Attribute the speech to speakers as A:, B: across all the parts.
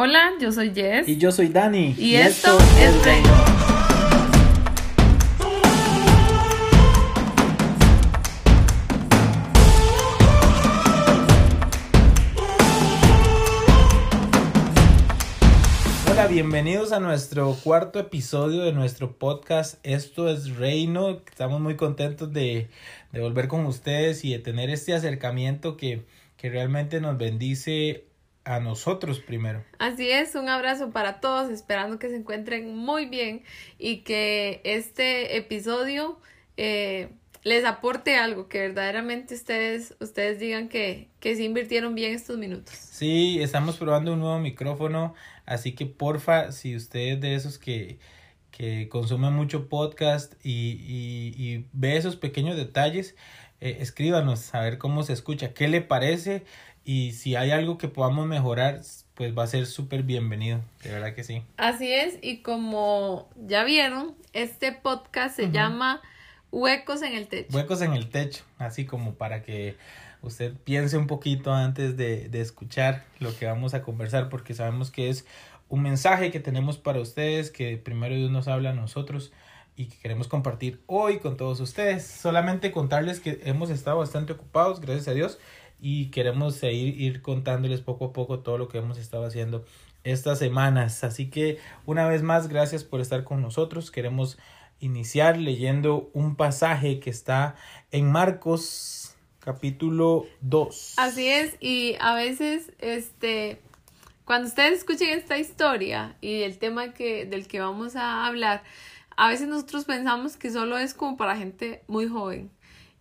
A: Hola, yo soy Jess.
B: Y yo soy Dani.
A: Y, esto, es Reino.
B: Hola, bienvenidos a nuestro cuarto episodio de nuestro podcast Esto es Reino. Estamos muy contentos de, de volver con ustedes y de tener este acercamiento que, que realmente nos bendice a nosotros primero.
A: Así es, un abrazo para todos, esperando que se encuentren muy bien y que este episodio eh, les aporte algo, que verdaderamente ustedes, ustedes digan que, que se invirtieron bien estos minutos.
B: Sí, estamos probando un nuevo micrófono, así que porfa, si ustedes de esos que, que consumen mucho podcast y, y, y ve esos pequeños detalles, eh, escríbanos a ver cómo se escucha, qué le parece y si hay algo que podamos mejorar, pues va a ser súper bienvenido, de verdad que sí.
A: Así es, y como ya vieron, este podcast se llama Huecos en el Techo.
B: Huecos en el Techo, así como para que usted piense un poquito antes de, de escuchar lo que vamos a conversar, porque sabemos que es un mensaje que tenemos para ustedes, que primero Dios nos habla a nosotros y que queremos compartir hoy con todos ustedes. Solamente contarles que hemos estado bastante ocupados, gracias a Dios, y queremos seguir ir contándoles poco a poco todo lo que hemos estado haciendo estas semanas. Así que una vez más, gracias por estar con nosotros. Queremos iniciar leyendo un pasaje que está en Marcos capítulo 2.
A: Así es, y a veces, este, cuando ustedes escuchen esta historia y el tema que, del que vamos a hablar, a veces nosotros pensamos que solo es como para gente muy joven.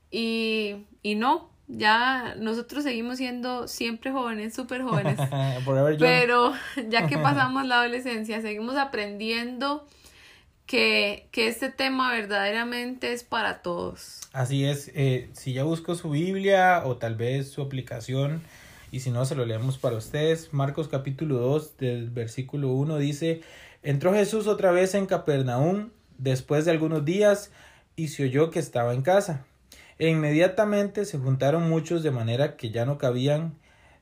A: Y, y no, ya nosotros seguimos siendo siempre jóvenes, súper jóvenes. pero ya que pasamos la adolescencia, seguimos aprendiendo que, que este tema verdaderamente es para todos.
B: Así es, eh, si ya busco su Biblia o tal vez su aplicación, y si no, se lo leemos para ustedes. Marcos capítulo 2, del versículo 1 dice, entró Jesús otra vez en Capernaum después de algunos días y se oyó que estaba en casa. E inmediatamente se juntaron muchos de manera que ya no cabían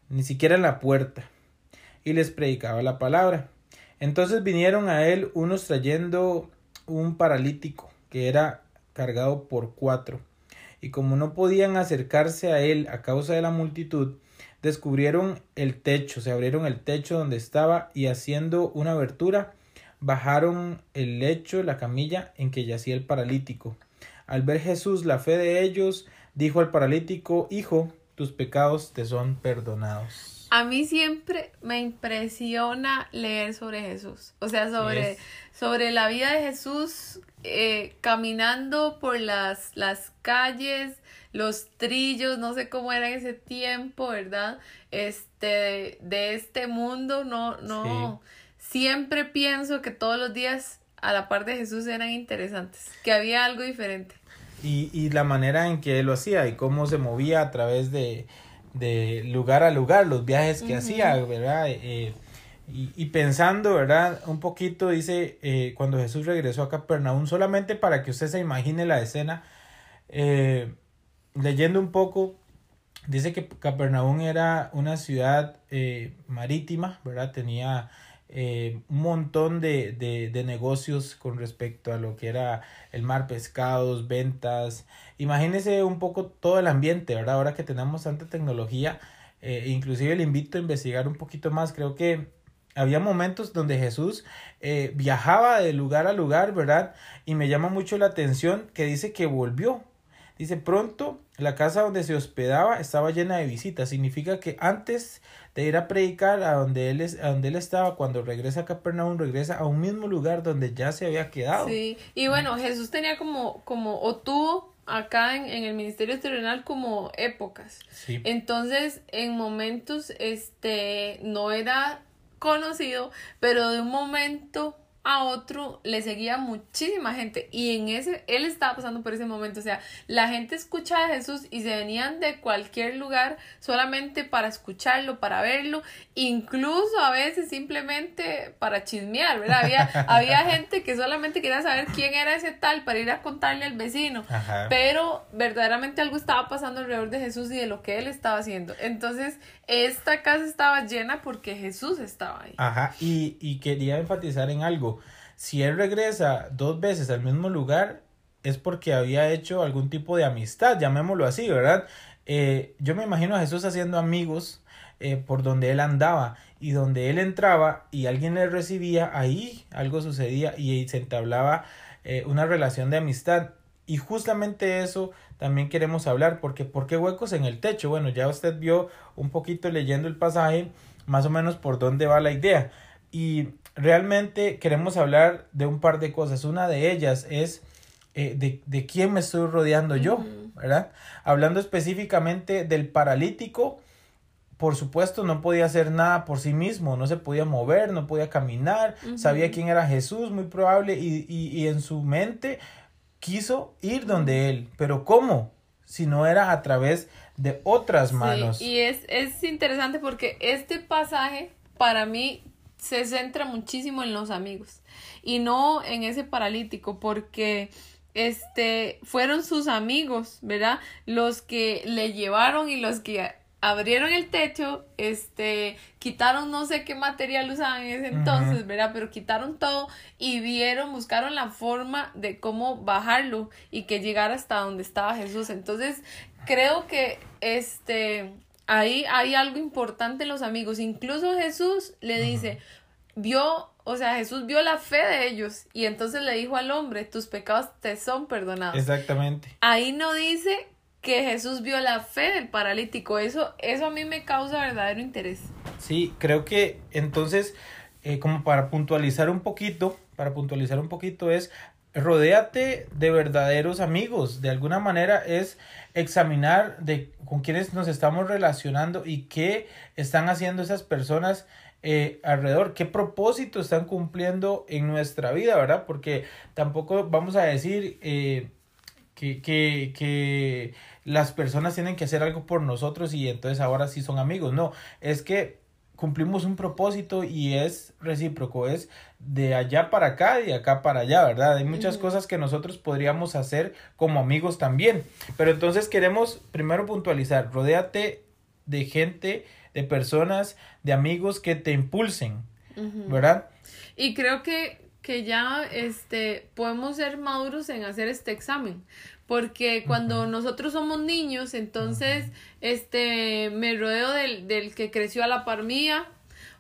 B: ni siquiera en la puerta, y les predicaba la palabra. Entonces vinieron a él unos trayendo un paralítico que era cargado por cuatro, y como no podían acercarse a él a causa de la multitud, descubrieron el techo, se abrieron el techo donde estaba y haciendo una abertura, bajaron el lecho, la camilla en que yacía el paralítico. Al ver Jesús la fe de ellos, dijo al paralítico, Hijo, tus pecados te son perdonados.
A: A mí siempre me impresiona leer sobre Jesús, o sea, sobre, sobre la vida de Jesús eh, caminando por las, las calles, los trillos, no sé cómo era en ese tiempo, ¿verdad? Este, de este mundo, no, no, siempre pienso que todos los días a la par de Jesús eran interesantes, que había algo diferente.
B: Y, y la manera en que él lo hacía y cómo se movía a través de, de lugar a lugar, los viajes que hacía, ¿verdad? Eh, y, y, pensando, ¿verdad? Un poquito, dice, eh, cuando Jesús regresó a Capernaum, solamente para que usted se imagine la escena, eh, leyendo un poco, dice que Capernaum era una ciudad marítima, ¿verdad? Tenía eh, un montón de, de, de, negocios con respecto a lo que era el mar, pescados, ventas. Imagínese un poco todo el ambiente, ¿verdad? Ahora que tenemos tanta tecnología, eh, inclusive le invito a investigar un poquito más. Creo que había momentos donde Jesús eh, viajaba de lugar a lugar, ¿verdad? Y me llama mucho la atención que dice que volvió. Dice, pronto la casa donde se hospedaba estaba llena de visitas. Significa que antes de ir a predicar a donde él, es, a donde él estaba, cuando regresa a Capernaum, regresa a un mismo lugar donde ya se había quedado.
A: Sí, y bueno, Jesús tenía como, como o tuvo acá en, en el ministerio terrenal como épocas.
B: Sí.
A: Entonces, en momentos, este, no era conocido, pero de un momento a otro le seguía muchísima gente y en ese él estaba pasando por ese momento, o sea, la gente escuchaba a Jesús y se venían de cualquier lugar solamente para escucharlo, para verlo, incluso a veces simplemente para chismear, ¿verdad? Había, había gente que solamente quería saber quién era ese tal para ir a contarle al vecino, pero verdaderamente algo estaba pasando alrededor de Jesús y de lo que él estaba haciendo. Entonces, esta casa estaba llena porque Jesús estaba ahí.
B: Ajá, y, y quería enfatizar en algo si él regresa dos veces al mismo lugar, es porque había hecho algún tipo de amistad, llamémoslo así, ¿verdad? Eh, yo me imagino a Jesús haciendo amigos eh, por donde él andaba y donde él entraba y alguien le recibía, ahí algo sucedía y se entablaba eh, una relación de amistad. Y justamente eso también queremos hablar, porque ¿por qué huecos en el techo? Bueno, ya usted vio un poquito leyendo el pasaje, más o menos por dónde va la idea. Y realmente queremos hablar de un par de cosas. Una de ellas es eh, de, de, quién me estoy rodeando yo, ¿verdad? Hablando específicamente del paralítico, por supuesto no podía hacer nada por sí mismo, no se podía mover, no podía caminar, sabía quién era Jesús, muy probable, y, y, y en su mente quiso ir donde él, pero ¿cómo? Si no era a través de otras manos.
A: y es, es interesante porque este pasaje para mí se centra muchísimo en los amigos y no en ese paralítico porque este fueron sus amigos, ¿verdad? Los que le llevaron y los que abrieron el techo, este, quitaron no sé qué material usaban en ese entonces, ¿verdad? Pero quitaron todo y vieron, buscaron la forma de cómo bajarlo y que llegara hasta donde estaba Jesús. Entonces, creo que este ahí hay algo importante en los amigos. Incluso Jesús le dice, vio, o sea, Jesús vio la fe de ellos y entonces le dijo al hombre, tus pecados te son perdonados.
B: Exactamente.
A: Ahí no dice que Jesús vio la fe del paralítico. Eso, eso a mí me causa verdadero interés.
B: Sí, creo que entonces, eh, como para puntualizar un poquito, para puntualizar un poquito es, rodéate de verdaderos amigos. De alguna manera es examinar de con quienes nos estamos relacionando y qué están haciendo esas personas eh, alrededor, qué propósito están cumpliendo en nuestra vida, ¿verdad? Porque tampoco vamos a decir eh, que, que, que las personas tienen que hacer algo por nosotros y entonces ahora sí son amigos, no, es que cumplimos un propósito y es recíproco, es de allá para acá y de acá para allá, ¿verdad? Hay muchas cosas que nosotros podríamos hacer como amigos también. Pero entonces queremos primero puntualizar, rodéate de gente, de personas, de amigos que te impulsen, ¿verdad?
A: Y creo que, que ya este, podemos ser maduros en hacer este examen, porque cuando nosotros somos niños, entonces este me rodeo del, del que creció a la par mía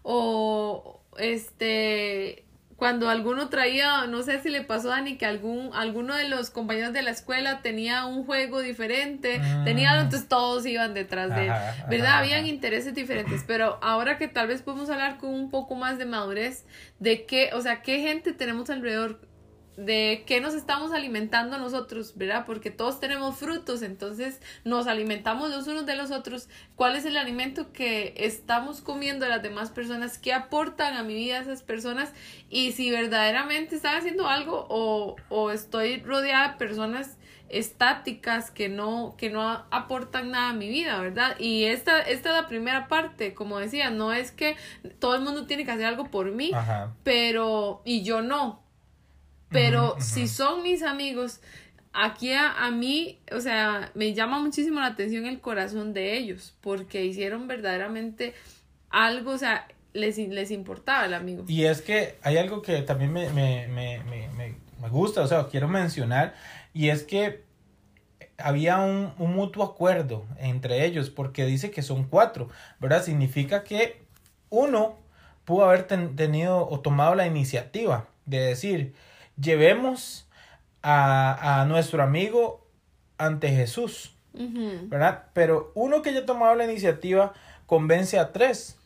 A: o este cuando alguno traía, no sé si le pasó a Dani que algún, alguno de los compañeros de la escuela tenía un juego diferente, tenía, mm. entonces todos iban detrás de él, ¿verdad? Habían intereses diferentes, pero ahora que tal vez podemos hablar con un poco más de madurez, de qué, o sea, qué gente tenemos alrededor, de qué nos estamos alimentando nosotros, ¿verdad? Porque todos tenemos frutos, entonces nos alimentamos los unos de los otros. ¿Cuál es el alimento que estamos comiendo las demás personas? ¿Qué aportan a mi vida esas personas? Y si verdaderamente están haciendo algo o, o estoy rodeada de personas estáticas que no, que no aportan nada a mi vida, ¿verdad? Y esta, esta es la primera parte, como decía, no es que todo el mundo tiene que hacer algo por mí, pero, y yo no, pero si son mis amigos, aquí a, mí, o sea, me llama muchísimo la atención el corazón de ellos, porque hicieron verdaderamente algo, o sea, les, les importaba el amigo.
B: Y es que hay algo que también me, me, me, me, me gusta, o sea, quiero mencionar, y es que había un, un, mutuo acuerdo entre ellos, porque dice que son cuatro, ¿verdad? Significa que uno pudo haber tenido o tomado la iniciativa de decir, llevemos a, a nuestro amigo ante Jesús, ¿verdad? Pero uno que haya tomado la iniciativa convence a tres,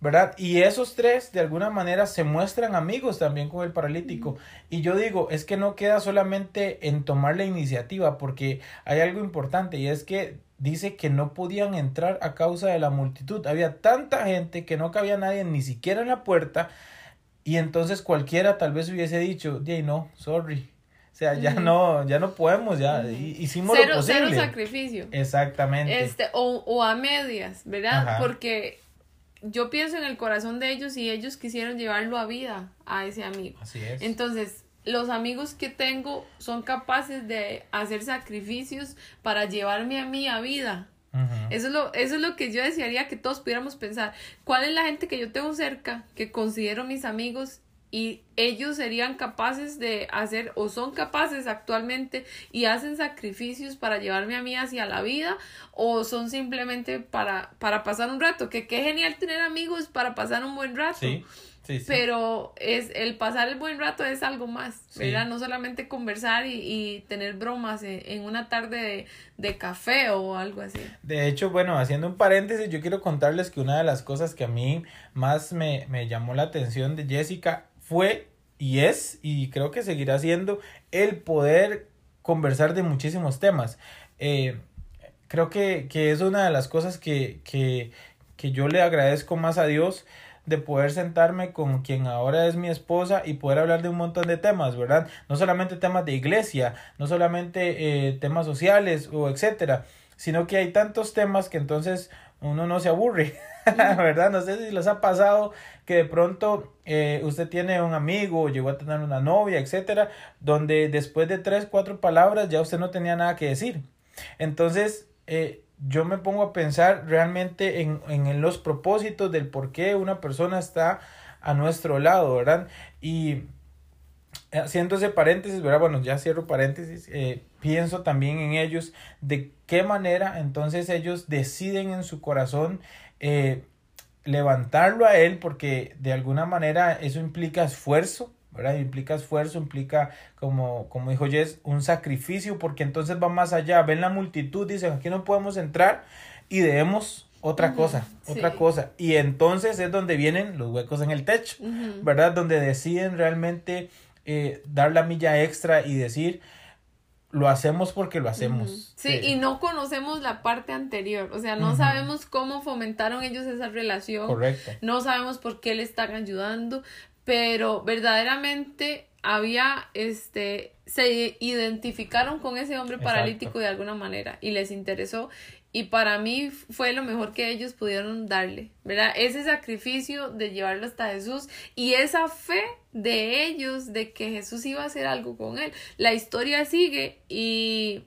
B: ¿verdad? Y esos tres de alguna manera se muestran amigos también con el paralítico. Y yo digo, es que no queda solamente en tomar la iniciativa, porque hay algo importante y es que dice que no podían entrar a causa de la multitud. Había tanta gente que no cabía nadie ni siquiera en la puerta Y entonces cualquiera tal vez hubiese dicho, "Di no, sorry." O sea, ya no, ya no podemos, ya hicimos
A: cero,
B: lo posible.
A: Cero sacrificio.
B: Exactamente.
A: Este, o, o a medias, ¿verdad? Porque yo pienso en el corazón de ellos y ellos quisieron llevarlo a vida a ese amigo.
B: Así es.
A: Entonces, los amigos que tengo son capaces de hacer sacrificios para llevarme a mí a vida. Eso, es lo, eso es lo que yo desearía que todos pudiéramos pensar. ¿Cuál es la gente que yo tengo cerca, que considero mis amigos y ellos serían capaces de hacer o son capaces actualmente y hacen sacrificios para llevarme a mí hacia la vida o son simplemente para, para pasar un rato, que qué genial tener amigos para pasar un buen rato. Sí. Sí, Pero es el pasar el buen rato es algo más, ¿verdad? No solamente conversar y, y tener bromas en, una tarde de, de, café o algo así.
B: De hecho, bueno, haciendo un paréntesis, yo quiero contarles que una de las cosas que a mí más me, me llamó la atención de Jessica fue y es, y creo que seguirá siendo, el poder conversar de muchísimos temas. Eh, creo que, que, es una de las cosas que, que, que yo le agradezco más a Dios de poder sentarme con quien ahora es mi esposa y poder hablar de un montón de temas, ¿verdad? No solamente temas de iglesia, no solamente eh, temas sociales o etcétera, sino que hay tantos temas que entonces uno no se aburre, ¿verdad? No sé si les ha pasado que de pronto eh, usted tiene un amigo, llegó a tener una novia, etcétera, donde después de tres, cuatro palabras ya usted no tenía nada que decir. Entonces, eh, yo me pongo a pensar realmente en, en, los propósitos del por qué una persona está a nuestro lado, ¿verdad? Y haciendo ese paréntesis, ¿verdad? Bueno, ya cierro paréntesis, eh, pienso también en ellos, de qué manera entonces ellos deciden en su corazón eh, levantarlo a él porque de alguna manera eso implica esfuerzo, ¿verdad? Implica esfuerzo, implica, como, como dijo Jess, un sacrificio porque entonces va más allá. Ven la multitud, dicen, aquí no podemos entrar y debemos otra cosa, otra cosa. Y entonces es donde vienen los huecos en el techo, ¿verdad? Donde deciden realmente eh, dar la milla extra y decir, lo hacemos porque lo hacemos.
A: Sí, y no conocemos la parte anterior, o sea, no sabemos cómo fomentaron ellos esa relación. Correcto. No sabemos por qué le están ayudando, pero verdaderamente había, este, se identificaron con ese hombre paralítico de alguna manera y les interesó y para mí fue lo mejor que ellos pudieron darle, ¿verdad? Ese sacrificio de llevarlo hasta Jesús y esa fe de ellos de que Jesús iba a hacer algo con él. La historia sigue y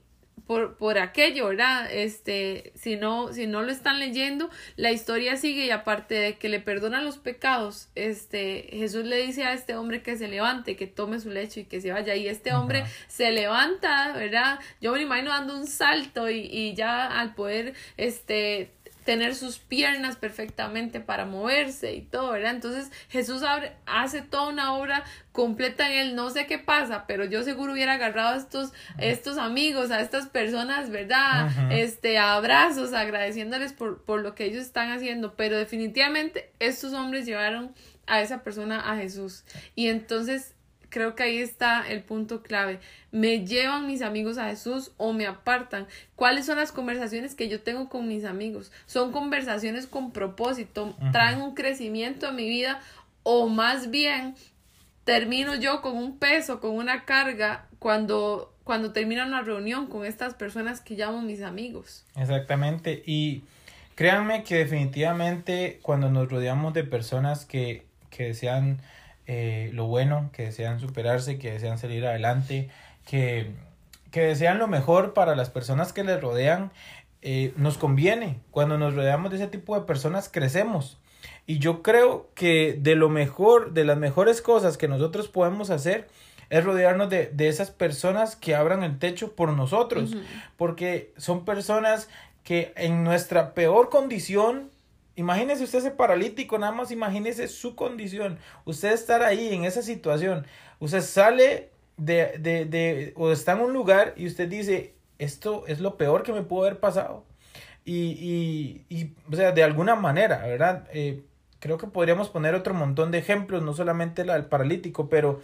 A: por, por aquello, ¿verdad? Este, si no, si no lo están leyendo, la historia sigue y aparte de que le perdonan los pecados, este, Jesús le dice a este hombre que se levante, que tome su lecho y que se vaya. Y este hombre se levanta, ¿verdad? Yo me imagino dando un salto y, y ya al poder, este, tener sus piernas perfectamente para moverse y todo, ¿verdad? Entonces Jesús abre, hace toda una obra completa en él, no sé qué pasa, pero yo seguro hubiera agarrado a estos, estos amigos, a estas personas, ¿verdad? Este, abrazos, agradeciéndoles por, por lo que ellos están haciendo, pero definitivamente estos hombres llevaron a esa persona a Jesús. Y entonces creo que ahí está el punto clave. ¿Me llevan mis amigos a Jesús o me apartan? ¿Cuáles son las conversaciones que yo tengo con mis amigos? ¿Son conversaciones con propósito? ¿Traen un crecimiento a mi vida? ¿O más bien termino yo con un peso, con una carga cuando, cuando termino una reunión con estas personas que llamo mis amigos?
B: Exactamente. Y créanme que definitivamente cuando nos rodeamos de personas que, que desean eh, lo bueno, que desean superarse, que desean salir adelante, que, que desean lo mejor para las personas que les rodean, eh, nos conviene. Cuando nos rodeamos de ese tipo de personas, crecemos. Y yo creo que de lo mejor, de las mejores cosas que nosotros podemos hacer, es rodearnos de, de esas personas que abran el techo por nosotros, porque son personas que en nuestra peor condición Imagínese usted ese paralítico, nada más imagínese su condición. Usted estar ahí en esa situación. Usted sale de, de, de, o está en un lugar y usted dice, esto es lo peor que me pudo haber pasado. Y, y, y o sea, de alguna manera, ¿verdad? Eh, creo que podríamos poner otro montón de ejemplos, no solamente el paralítico, pero,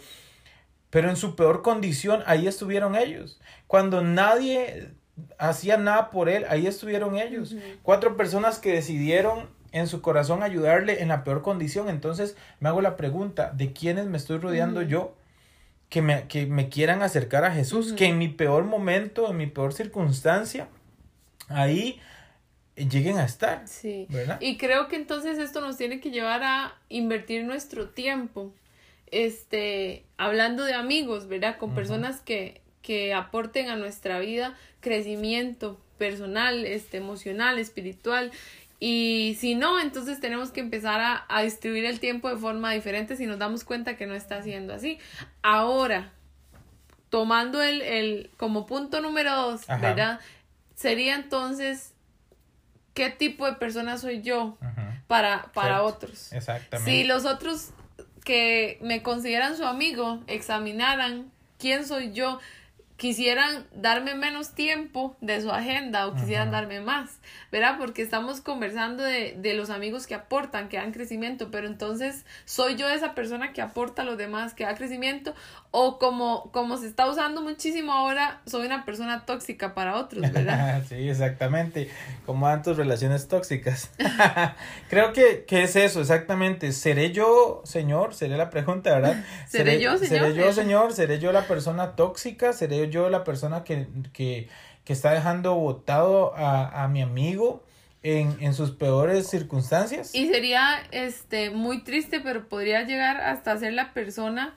B: pero en su peor condición, ahí estuvieron ellos. Cuando nadie hacía nada por él, ahí estuvieron ellos. Cuatro personas que decidieron en su corazón ayudarle en la peor condición. Entonces me hago la pregunta, ¿de quiénes me estoy rodeando yo? Que me, que me quieran acercar a Jesús, que en mi peor momento, en mi peor circunstancia, ahí lleguen a estar.
A: Sí. Y creo que entonces esto nos tiene que llevar a invertir nuestro tiempo. Este, hablando de amigos, ¿verdad? Con personas que, que aporten a nuestra vida crecimiento personal, este, emocional, espiritual. Y si no, entonces tenemos que empezar a, a distribuir el tiempo de forma diferente si nos damos cuenta que no está siendo así. Ahora, tomando el, el como punto número dos, ¿verdad? Sería entonces qué tipo de persona soy yo para, para otros. Exactamente. Si los otros que me consideran su amigo examinaran quién soy yo, quisieran darme menos tiempo de su agenda o quisieran darme más, ¿verdad? Porque estamos conversando de, de, los amigos que aportan, que dan crecimiento, pero entonces soy yo esa persona que aporta a los demás, que da crecimiento, o como, como se está usando muchísimo ahora, soy una persona tóxica para otros, ¿verdad?
B: sí, exactamente, como tus relaciones tóxicas. Creo que, que es eso, exactamente. ¿Seré yo, señor? Sería la pregunta, ¿verdad?
A: ¿Seré, yo, señor?
B: ¿Seré yo, señor? ¿Seré yo la persona tóxica? ¿Seré yo la persona que, que, que está dejando votado a, a mi amigo? En, en, sus peores circunstancias.
A: Y sería este muy triste, pero podría llegar hasta ser la persona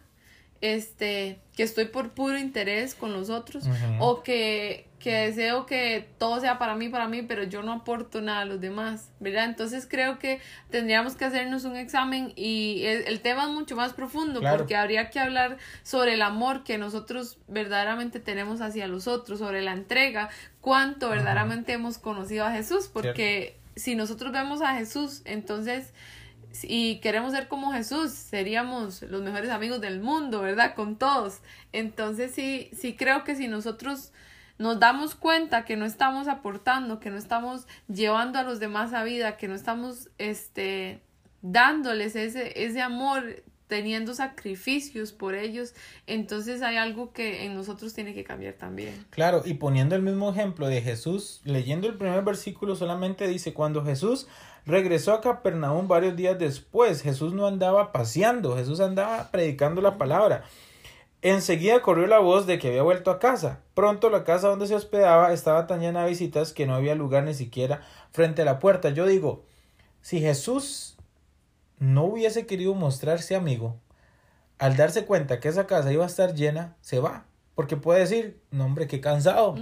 A: este, que estoy por puro interés con los otros o que, que deseo que todo sea para mí, para mí, pero yo no aporto nada a los demás, ¿verdad? Entonces creo que tendríamos que hacernos un examen y el, tema es mucho más profundo porque habría que hablar sobre el amor que nosotros verdaderamente tenemos hacia los otros, sobre la entrega, cuánto verdaderamente hemos conocido a Jesús, porque si nosotros vemos a Jesús, entonces y queremos ser como Jesús, seríamos los mejores amigos del mundo, ¿verdad? Con todos. Entonces sí, sí creo que si nosotros nos damos cuenta que no estamos aportando, que no estamos llevando a los demás a vida, que no estamos este dándoles ese, ese amor, teniendo sacrificios por ellos, entonces hay algo que en nosotros tiene que cambiar también.
B: Claro, y poniendo el mismo ejemplo de Jesús, leyendo el primer versículo solamente dice, cuando Jesús regresó a Capernaum varios días después. Jesús no andaba paseando, Jesús andaba predicando la palabra. Enseguida corrió la voz de que había vuelto a casa. Pronto la casa donde se hospedaba estaba tan llena de visitas que no había lugar ni siquiera frente a la puerta. Yo digo, si Jesús no hubiese querido mostrarse amigo, al darse cuenta que esa casa iba a estar llena, se va. Porque puede decir, no hombre, qué cansado,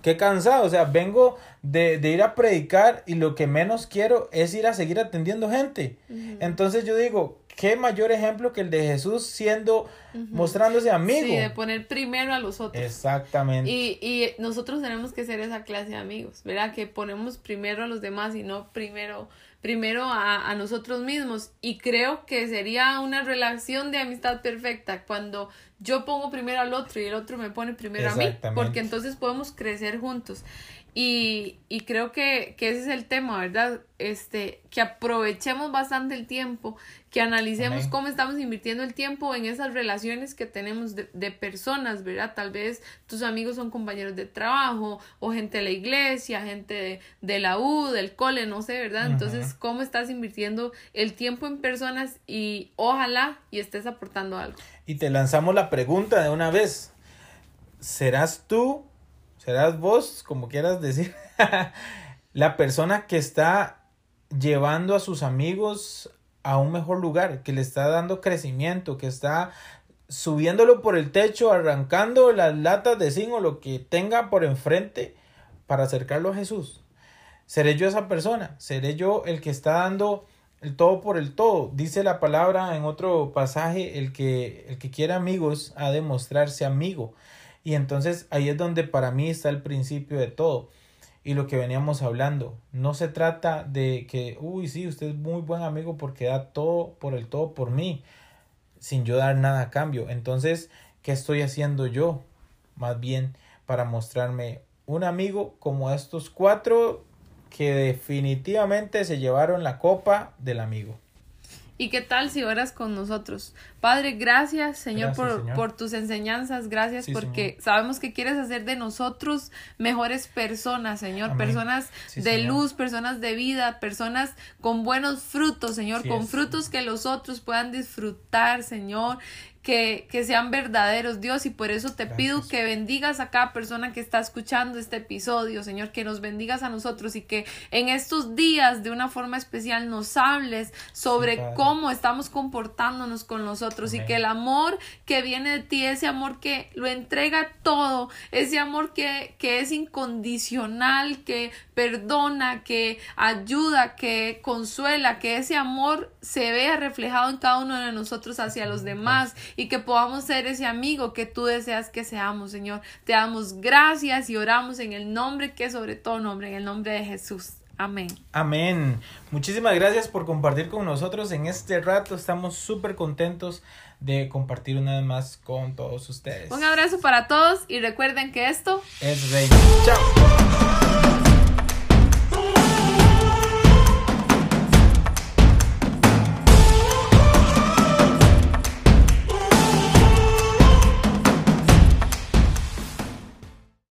B: qué cansado. O sea, vengo de, ir a predicar y lo que menos quiero es ir a seguir atendiendo gente. Entonces yo digo, qué mayor ejemplo que el de Jesús siendo, mostrándose amigo.
A: Sí, de poner primero a los otros.
B: Exactamente.
A: Y, y nosotros tenemos que ser esa clase de amigos, ¿verdad? Que ponemos primero a los demás y no primero primero a, a, nosotros mismos. Y creo que sería una relación de amistad perfecta cuando yo pongo primero al otro y el otro me pone primero a mí porque entonces podemos crecer juntos y, y creo que, que, ese es el tema, ¿verdad? Este, que aprovechemos bastante el tiempo, que analicemos cómo estamos invirtiendo el tiempo en esas relaciones que tenemos de, de, personas, ¿verdad? Tal vez tus amigos son compañeros de trabajo o gente de la iglesia, gente de, la U, del cole, no sé, ¿verdad? Entonces, ¿cómo estás invirtiendo el tiempo en personas y ojalá y estés aportando algo?
B: Y te lanzamos la pregunta de una vez. ¿Serás tú serás vos, como quieras decir, la persona que está llevando a sus amigos a un mejor lugar, que le está dando crecimiento, que está subiéndolo por el techo, arrancando las latas de zinc o lo que tenga por enfrente para acercarlo a Jesús. ¿Seré yo esa persona? ¿Seré yo el que está dando el todo por el todo? Dice la palabra en otro pasaje, el que, el que quiere amigos ha de mostrarse amigo. Y entonces ahí es donde para mí está el principio de todo. Y lo que veníamos hablando, no se trata de que, uy, sí, usted es muy buen amigo porque da todo por el todo por mí, sin yo dar nada a cambio. Entonces, ¿qué estoy haciendo yo? Más bien para mostrarme un amigo como estos cuatro que definitivamente se llevaron la copa del amigo.
A: ¿Y qué tal si oras con nosotros? Padre, gracias, Señor, por, por, tus enseñanzas. Gracias porque sabemos que quieres hacer de nosotros mejores personas, Señor. Personas de luz, personas de vida, personas con buenos frutos, Señor. con frutos que los otros puedan disfrutar, Señor que, que, sean verdaderos, Dios, y por eso te pido que bendigas a cada persona que está escuchando este episodio, Señor, que nos bendigas a nosotros y que en estos días de una forma especial nos hables sobre cómo estamos comportándonos con y que el amor que viene de ti, ese amor que lo entrega todo, ese amor que, que es incondicional, que perdona, que ayuda, que consuela, que ese amor se vea reflejado en cada uno de nosotros hacia los demás y que podamos ser ese amigo que tú deseas que seamos, Señor. Te damos gracias y oramos en el nombre que es sobre todo nombre, en el nombre de Jesús. Amén.
B: Amén. Muchísimas gracias por compartir con nosotros en este rato. Estamos súper contentos de compartir una vez más con todos ustedes.
A: Un abrazo para todos y recuerden que esto
B: es Rey. Chao.